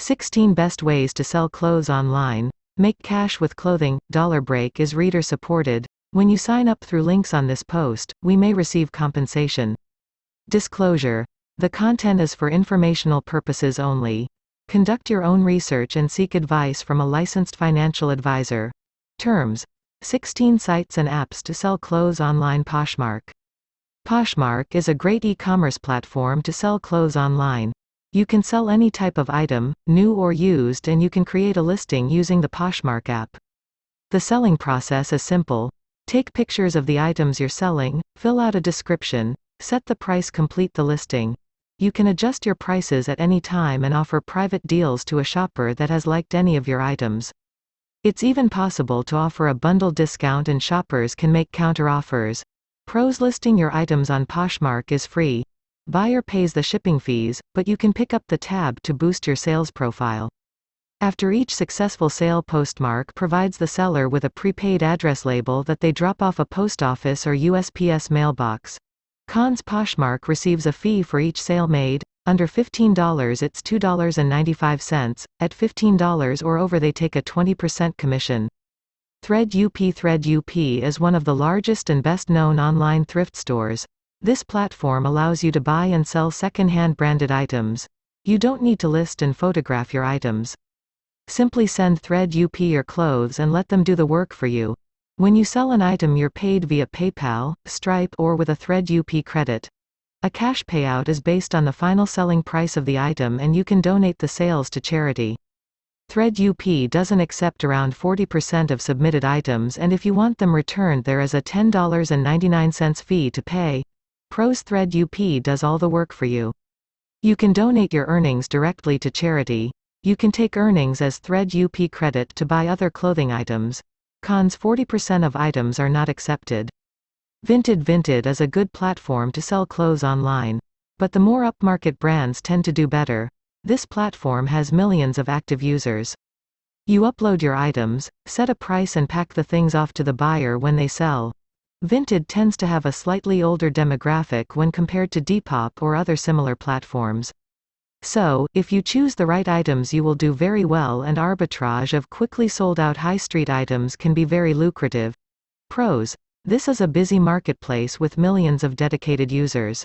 16 Best Ways to Sell Clothes Online. Make cash with clothing. Dollar Break is reader supported. When you sign up through links on this post, we may receive compensation. Disclosure. The content is for informational purposes only. Conduct your own research and seek advice from a licensed financial advisor. Terms 16 sites and apps to sell clothes online. Poshmark. Poshmark is a great e commerce platform to sell clothes online. You can sell any type of item, new or used, and you can create a listing using the Poshmark app. The selling process is simple. Take pictures of the items you're selling, fill out a description, set the price, complete the listing. You can adjust your prices at any time and offer private deals to a shopper that has liked any of your items. It's even possible to offer a bundle discount and shoppers can make counter-offers. Pros listing your items on Poshmark is free. Buyer pays the shipping fees, but you can pick up the tab to boost your sales profile. After each successful sale Poshmark provides the seller with a prepaid address label that they drop off a post office or USPS mailbox. Cons Poshmark receives a fee for each sale made, under $15 it's $2.95, at $15 or over they take a 20% commission. ThredUp Thread UP is one of the largest and best known online thrift stores. This platform allows you to buy and sell second-hand branded items. You don't need to list and photograph your items. Simply send ThredUp your clothes and let them do the work for you. When you sell an item you're paid via PayPal, Stripe or with a ThredUp credit. A cash payout is based on the final selling price of the item and you can donate the sales to charity. ThredUp doesn't accept around 40% of submitted items and if you want them returned there is a $10.99 fee to pay. Pros ThredUp does all the work for you. You can donate your earnings directly to charity. You can take earnings as ThredUp credit to buy other clothing items. Cons 40% of items are not accepted. Vinted Vinted is a good platform to sell clothes online. But the more upmarket brands tend to do better. This platform has millions of active users. You upload your items, set a price and pack the things off to the buyer when they sell. Vinted tends to have a slightly older demographic when compared to Depop or other similar platforms. So, if you choose the right items you will do very well and arbitrage of quickly sold out high street items can be very lucrative. Pros. This is a busy marketplace with millions of dedicated users.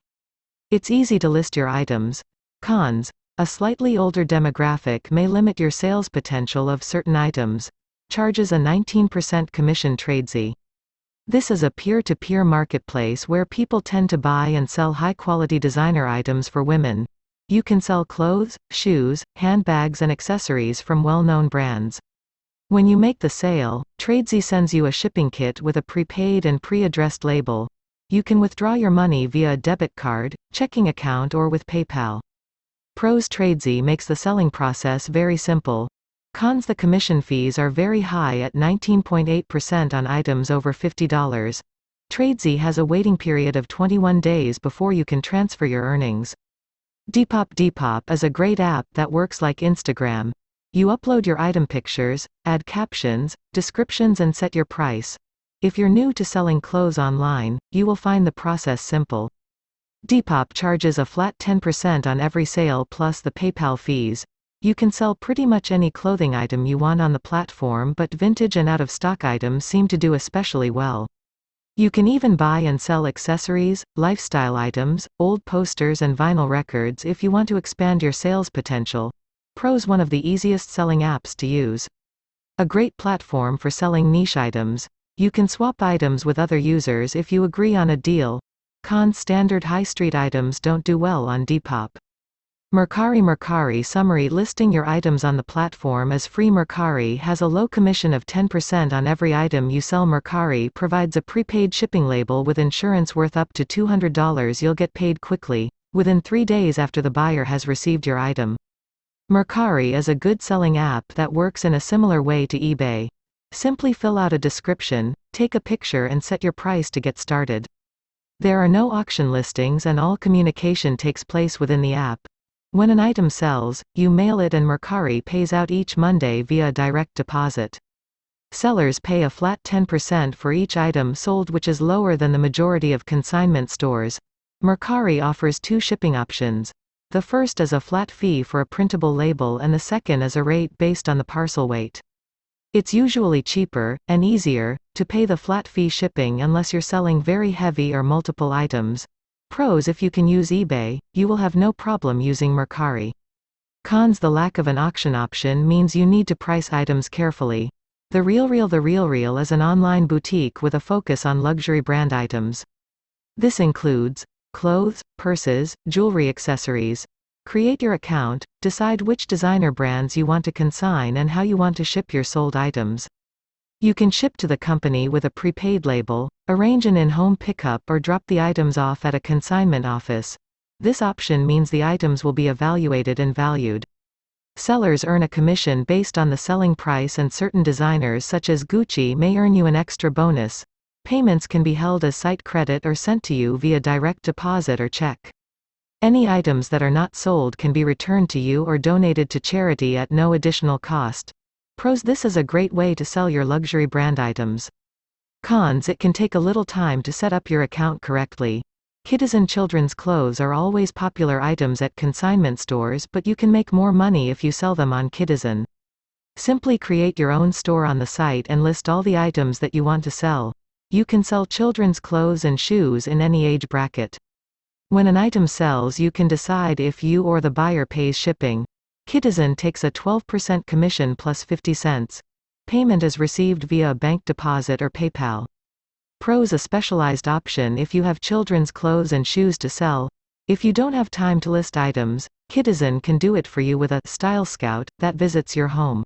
It's easy to list your items. Cons. A slightly older demographic may limit your sales potential of certain items. Charges a 19% commission Tradesy. This is a peer-to-peer -peer marketplace where people tend to buy and sell high-quality designer items for women. You can sell clothes, shoes, handbags and accessories from well-known brands. When you make the sale, Tradesy sends you a shipping kit with a prepaid and pre-addressed label. You can withdraw your money via a debit card, checking account or with PayPal. Pros Tradesy makes the selling process very simple. Cons The commission fees are very high at 19.8% on items over $50. Tradesy has a waiting period of 21 days before you can transfer your earnings. Depop Depop is a great app that works like Instagram. You upload your item pictures, add captions, descriptions and set your price. If you're new to selling clothes online, you will find the process simple. Depop charges a flat 10% on every sale plus the PayPal fees. You can sell pretty much any clothing item you want on the platform but vintage and out-of-stock items seem to do especially well. You can even buy and sell accessories, lifestyle items, old posters and vinyl records if you want to expand your sales potential. Pros one of the easiest selling apps to use. A great platform for selling niche items. You can swap items with other users if you agree on a deal. Cons standard high street items don't do well on Depop. Mercari Mercari Summary Listing your items on the platform is free Mercari has a low commission of 10% on every item you sell Mercari provides a prepaid shipping label with insurance worth up to $200 you'll get paid quickly, within three days after the buyer has received your item. Mercari is a good selling app that works in a similar way to eBay. Simply fill out a description, take a picture and set your price to get started. There are no auction listings and all communication takes place within the app. When an item sells, you mail it and Mercari pays out each Monday via direct deposit. Sellers pay a flat 10% for each item sold which is lower than the majority of consignment stores. Mercari offers two shipping options. The first is a flat fee for a printable label and the second is a rate based on the parcel weight. It's usually cheaper, and easier, to pay the flat fee shipping unless you're selling very heavy or multiple items. Pros If you can use eBay, you will have no problem using Mercari. Cons The lack of an auction option means you need to price items carefully. The RealReal The RealReal is an online boutique with a focus on luxury brand items. This includes clothes, purses, jewelry accessories. Create your account, decide which designer brands you want to consign and how you want to ship your sold items. You can ship to the company with a prepaid label, arrange an in-home pickup or drop the items off at a consignment office. This option means the items will be evaluated and valued. Sellers earn a commission based on the selling price and certain designers such as Gucci may earn you an extra bonus. Payments can be held as site credit or sent to you via direct deposit or check. Any items that are not sold can be returned to you or donated to charity at no additional cost. Pros This is a great way to sell your luxury brand items. Cons It can take a little time to set up your account correctly. Kidizen children's clothes are always popular items at consignment stores but you can make more money if you sell them on Kidizen. Simply create your own store on the site and list all the items that you want to sell. You can sell children's clothes and shoes in any age bracket. When an item sells you can decide if you or the buyer pays shipping. Kidizen takes a 12% commission plus 50 cents. Payment is received via a bank deposit or PayPal. Pros a specialized option if you have children's clothes and shoes to sell. If you don't have time to list items, Kidizen can do it for you with a Style Scout that visits your home.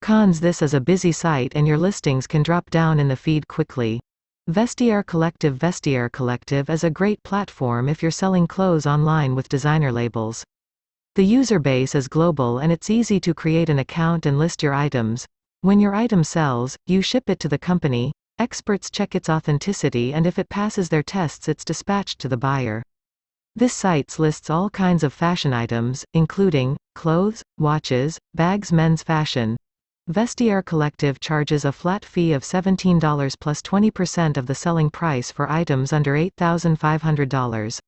Cons This is a busy site and your listings can drop down in the feed quickly. Vestiaire Collective Vestiaire Collective is a great platform if you're selling clothes online with designer labels. The user base is global and it's easy to create an account and list your items. When your item sells, you ship it to the company, experts check its authenticity and if it passes their tests it's dispatched to the buyer. This site lists all kinds of fashion items, including, clothes, watches, bags men's fashion. Vestiaire Collective charges a flat fee of $17 plus 20% of the selling price for items under $8,500.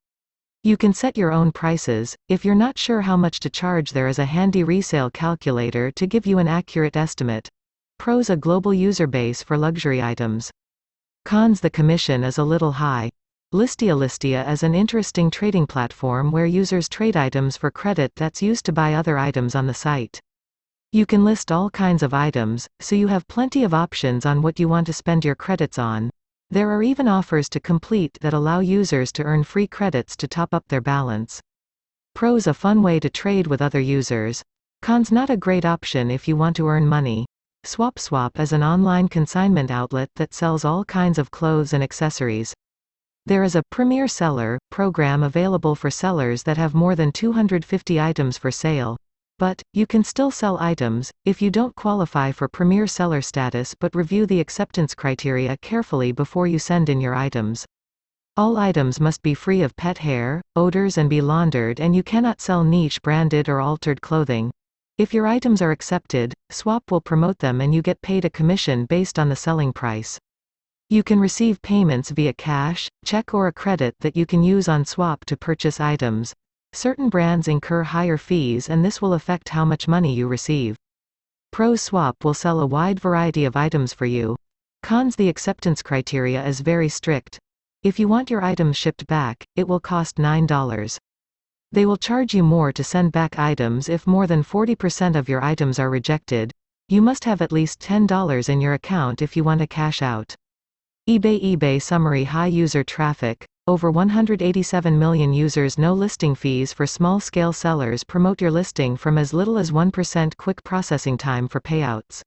You can set your own prices. If you're not sure how much to charge, there is a handy resale calculator to give you an accurate estimate. Pros a global user base for luxury items. Cons the commission is a little high. Listia Listia is an interesting trading platform where users trade items for credit that's used to buy other items on the site. You can list all kinds of items, so you have plenty of options on what you want to spend your credits on. There are even offers to complete that allow users to earn free credits to top up their balance. Pros a fun way to trade with other users. Cons not a great option if you want to earn money. SwapSwap is an online consignment outlet that sells all kinds of clothes and accessories. There is a Premier Seller program available for sellers that have more than 250 items for sale. But, you can still sell items, if you don't qualify for Premier Seller status but review the acceptance criteria carefully before you send in your items. All items must be free of pet hair, odors and be laundered and you cannot sell niche branded or altered clothing. If your items are accepted, Swap will promote them and you get paid a commission based on the selling price. You can receive payments via cash, check or a credit that you can use on Swap to purchase items. Certain brands incur higher fees and this will affect how much money you receive. Pros Swap will sell a wide variety of items for you. Cons The acceptance criteria is very strict. If you want your items shipped back, it will cost $9. They will charge you more to send back items if more than 40% of your items are rejected. You must have at least $10 in your account if you want to cash out. eBay eBay Summary High user traffic, over 187 million users No listing fees for small-scale sellers Promote your listing from as little as 1% quick processing time for payouts.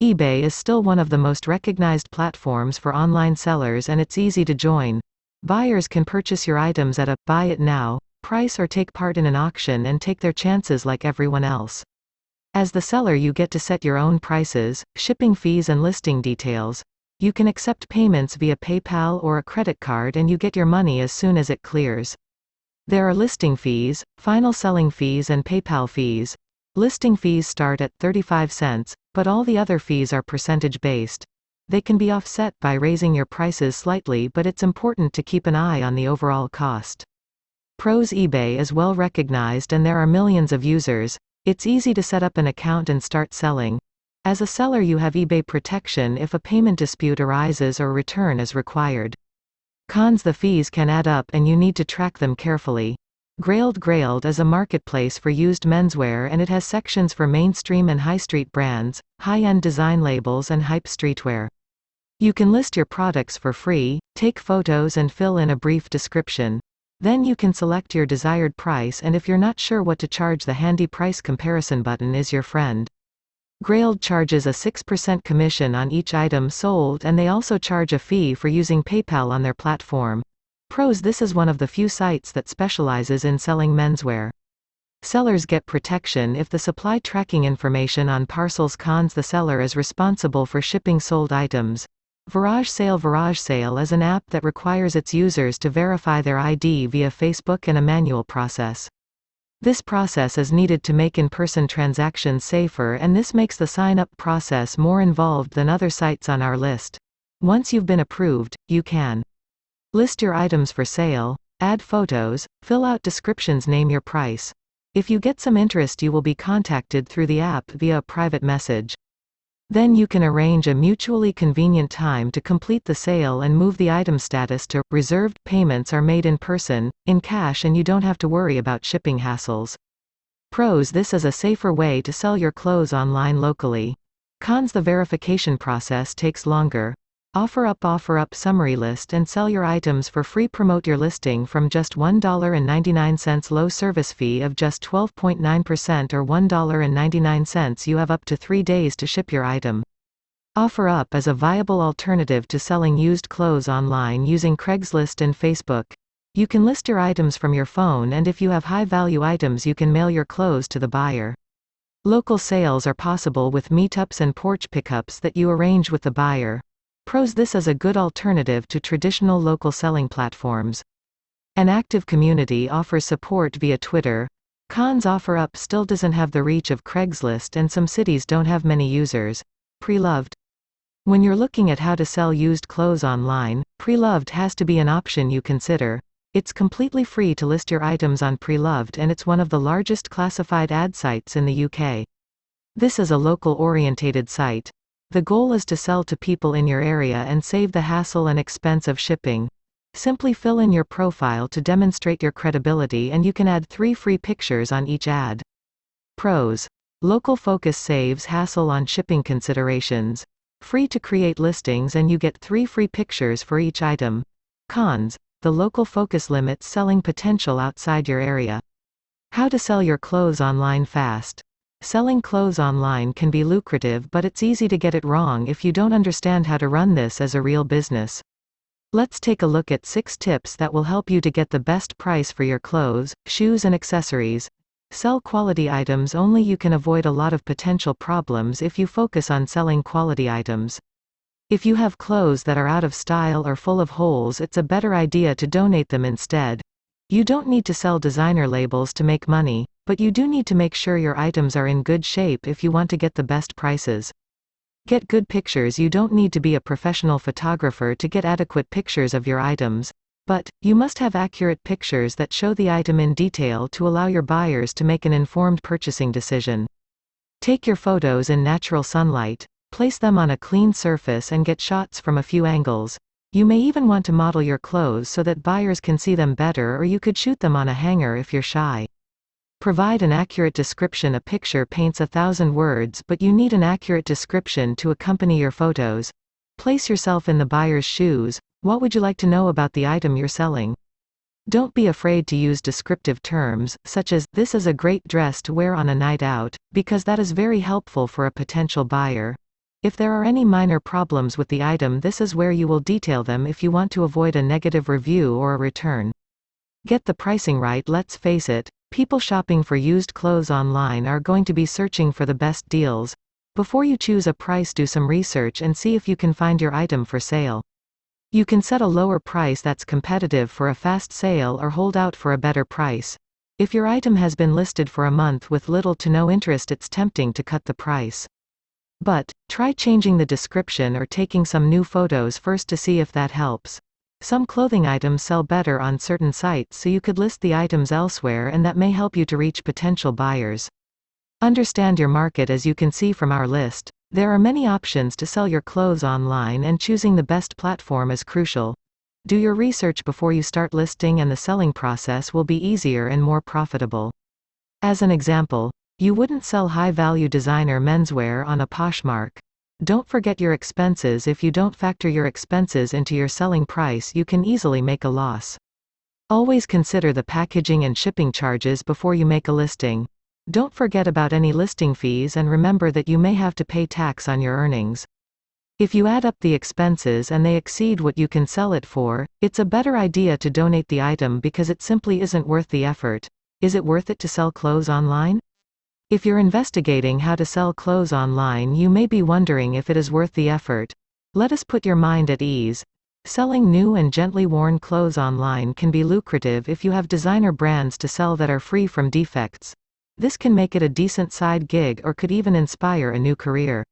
eBay is still one of the most recognized platforms for online sellers and it's easy to join. Buyers can purchase your items at a «buy it now» price or take part in an auction and take their chances like everyone else. As the seller you get to set your own prices, shipping fees and listing details, you can accept payments via PayPal or a credit card and you get your money as soon as it clears. There are listing fees, final selling fees and PayPal fees. Listing fees start at 35 cents, but all the other fees are percentage based. They can be offset by raising your prices slightly but it's important to keep an eye on the overall cost. Pros eBay is well recognized and there are millions of users. It's easy to set up an account and start selling. As a seller you have eBay protection if a payment dispute arises or return is required. Cons The fees can add up and you need to track them carefully. Grailed Grailed is a marketplace for used menswear and it has sections for mainstream and high street brands, high-end design labels and hype streetwear. You can list your products for free, take photos and fill in a brief description. Then you can select your desired price and if you're not sure what to charge the handy price comparison button is your friend. Grailed charges a 6% commission on each item sold and they also charge a fee for using PayPal on their platform. Pros This is one of the few sites that specializes in selling menswear. Sellers get protection if the supply tracking information on parcels cons the seller is responsible for shipping sold items. Varage Sale Varage Sale is an app that requires its users to verify their ID via Facebook and a manual process. This process is needed to make in-person transactions safer and this makes the sign-up process more involved than other sites on our list. Once you've been approved, you can list your items for sale, add photos, fill out descriptions name your price. If you get some interest you will be contacted through the app via a private message. Then you can arrange a mutually convenient time to complete the sale and move the item status to reserved. Payments are made in person, in cash and you don't have to worry about shipping hassles. Pros This is a safer way to sell your clothes online locally. Cons The verification process takes longer. OfferUp Offer up summary list and sell your items for free Promote your listing from just $1.99 low service fee of just 12.9% or $1.99 you have up to 3 days to ship your item. OfferUp is a viable alternative to selling used clothes online using Craigslist and Facebook. You can list your items from your phone and if you have high-value items you can mail your clothes to the buyer. Local sales are possible with meetups and porch pickups that you arrange with the buyer. Pros This is a good alternative to traditional local selling platforms. An active community offers support via Twitter. Cons OfferUp still doesn't have the reach of Craigslist and some cities don't have many users. Preloved. When you're looking at how to sell used clothes online, Preloved has to be an option you consider. It's completely free to list your items on Preloved and it's one of the largest classified ad sites in the UK. This is a local-orientated site. The goal is to sell to people in your area and save the hassle and expense of shipping. Simply fill in your profile to demonstrate your credibility and you can add three free pictures on each ad. Pros. Local focus saves hassle on shipping considerations. Free to create listings and you get three free pictures for each item. Cons. The local focus limits selling potential outside your area. How to sell your clothes online fast. Selling clothes online can be lucrative but it's easy to get it wrong if you don't understand how to run this as a real business. Let's take a look at 6 tips that will help you to get the best price for your clothes, shoes and accessories. Sell quality items only you can avoid a lot of potential problems if you focus on selling quality items. If you have clothes that are out of style or full of holes it's a better idea to donate them instead. You don't need to sell designer labels to make money, but you do need to make sure your items are in good shape if you want to get the best prices. Get good pictures You don't need to be a professional photographer to get adequate pictures of your items. But, you must have accurate pictures that show the item in detail to allow your buyers to make an informed purchasing decision. Take your photos in natural sunlight. Place them on a clean surface and get shots from a few angles. You may even want to model your clothes so that buyers can see them better or you could shoot them on a hanger if you're shy. Provide an accurate description A picture paints a thousand words but you need an accurate description to accompany your photos. Place yourself in the buyer's shoes, what would you like to know about the item you're selling? Don't be afraid to use descriptive terms, such as, this is a great dress to wear on a night out, because that is very helpful for a potential buyer. If there are any minor problems with the item this is where you will detail them if you want to avoid a negative review or a return. Get the pricing right let's face it, people shopping for used clothes online are going to be searching for the best deals. Before you choose a price do some research and see if you can find your item for sale. You can set a lower price that's competitive for a fast sale or hold out for a better price. If your item has been listed for a month with little to no interest it's tempting to cut the price. But, try changing the description or taking some new photos first to see if that helps. Some clothing items sell better on certain sites so you could list the items elsewhere and that may help you to reach potential buyers. Understand your market as you can see from our list. There are many options to sell your clothes online and choosing the best platform is crucial. Do your research before you start listing and the selling process will be easier and more profitable. As an example, you wouldn't sell high-value designer menswear on a Poshmark. Don't forget your expenses if you don't factor your expenses into your selling price you can easily make a loss. Always consider the packaging and shipping charges before you make a listing. Don't forget about any listing fees and remember that you may have to pay tax on your earnings. If you add up the expenses and they exceed what you can sell it for, it's a better idea to donate the item because it simply isn't worth the effort. Is it worth it to sell clothes online? If you're investigating how to sell clothes online, you may be wondering if it is worth the effort. Let us put your mind at ease. Selling new and gently worn clothes online can be lucrative if you have designer brands to sell that are free from defects. This can make it a decent side gig or could even inspire a new career.